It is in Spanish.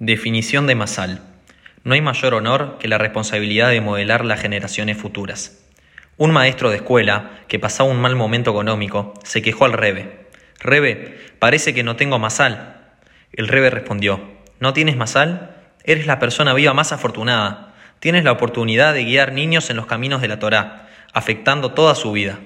Definición de Masal. No hay mayor honor que la responsabilidad de modelar las generaciones futuras. Un maestro de escuela, que pasaba un mal momento económico, se quejó al Rebe. Rebe, parece que no tengo masal. El Rebe respondió, ¿no tienes masal? Eres la persona viva más afortunada. Tienes la oportunidad de guiar niños en los caminos de la Torá, afectando toda su vida.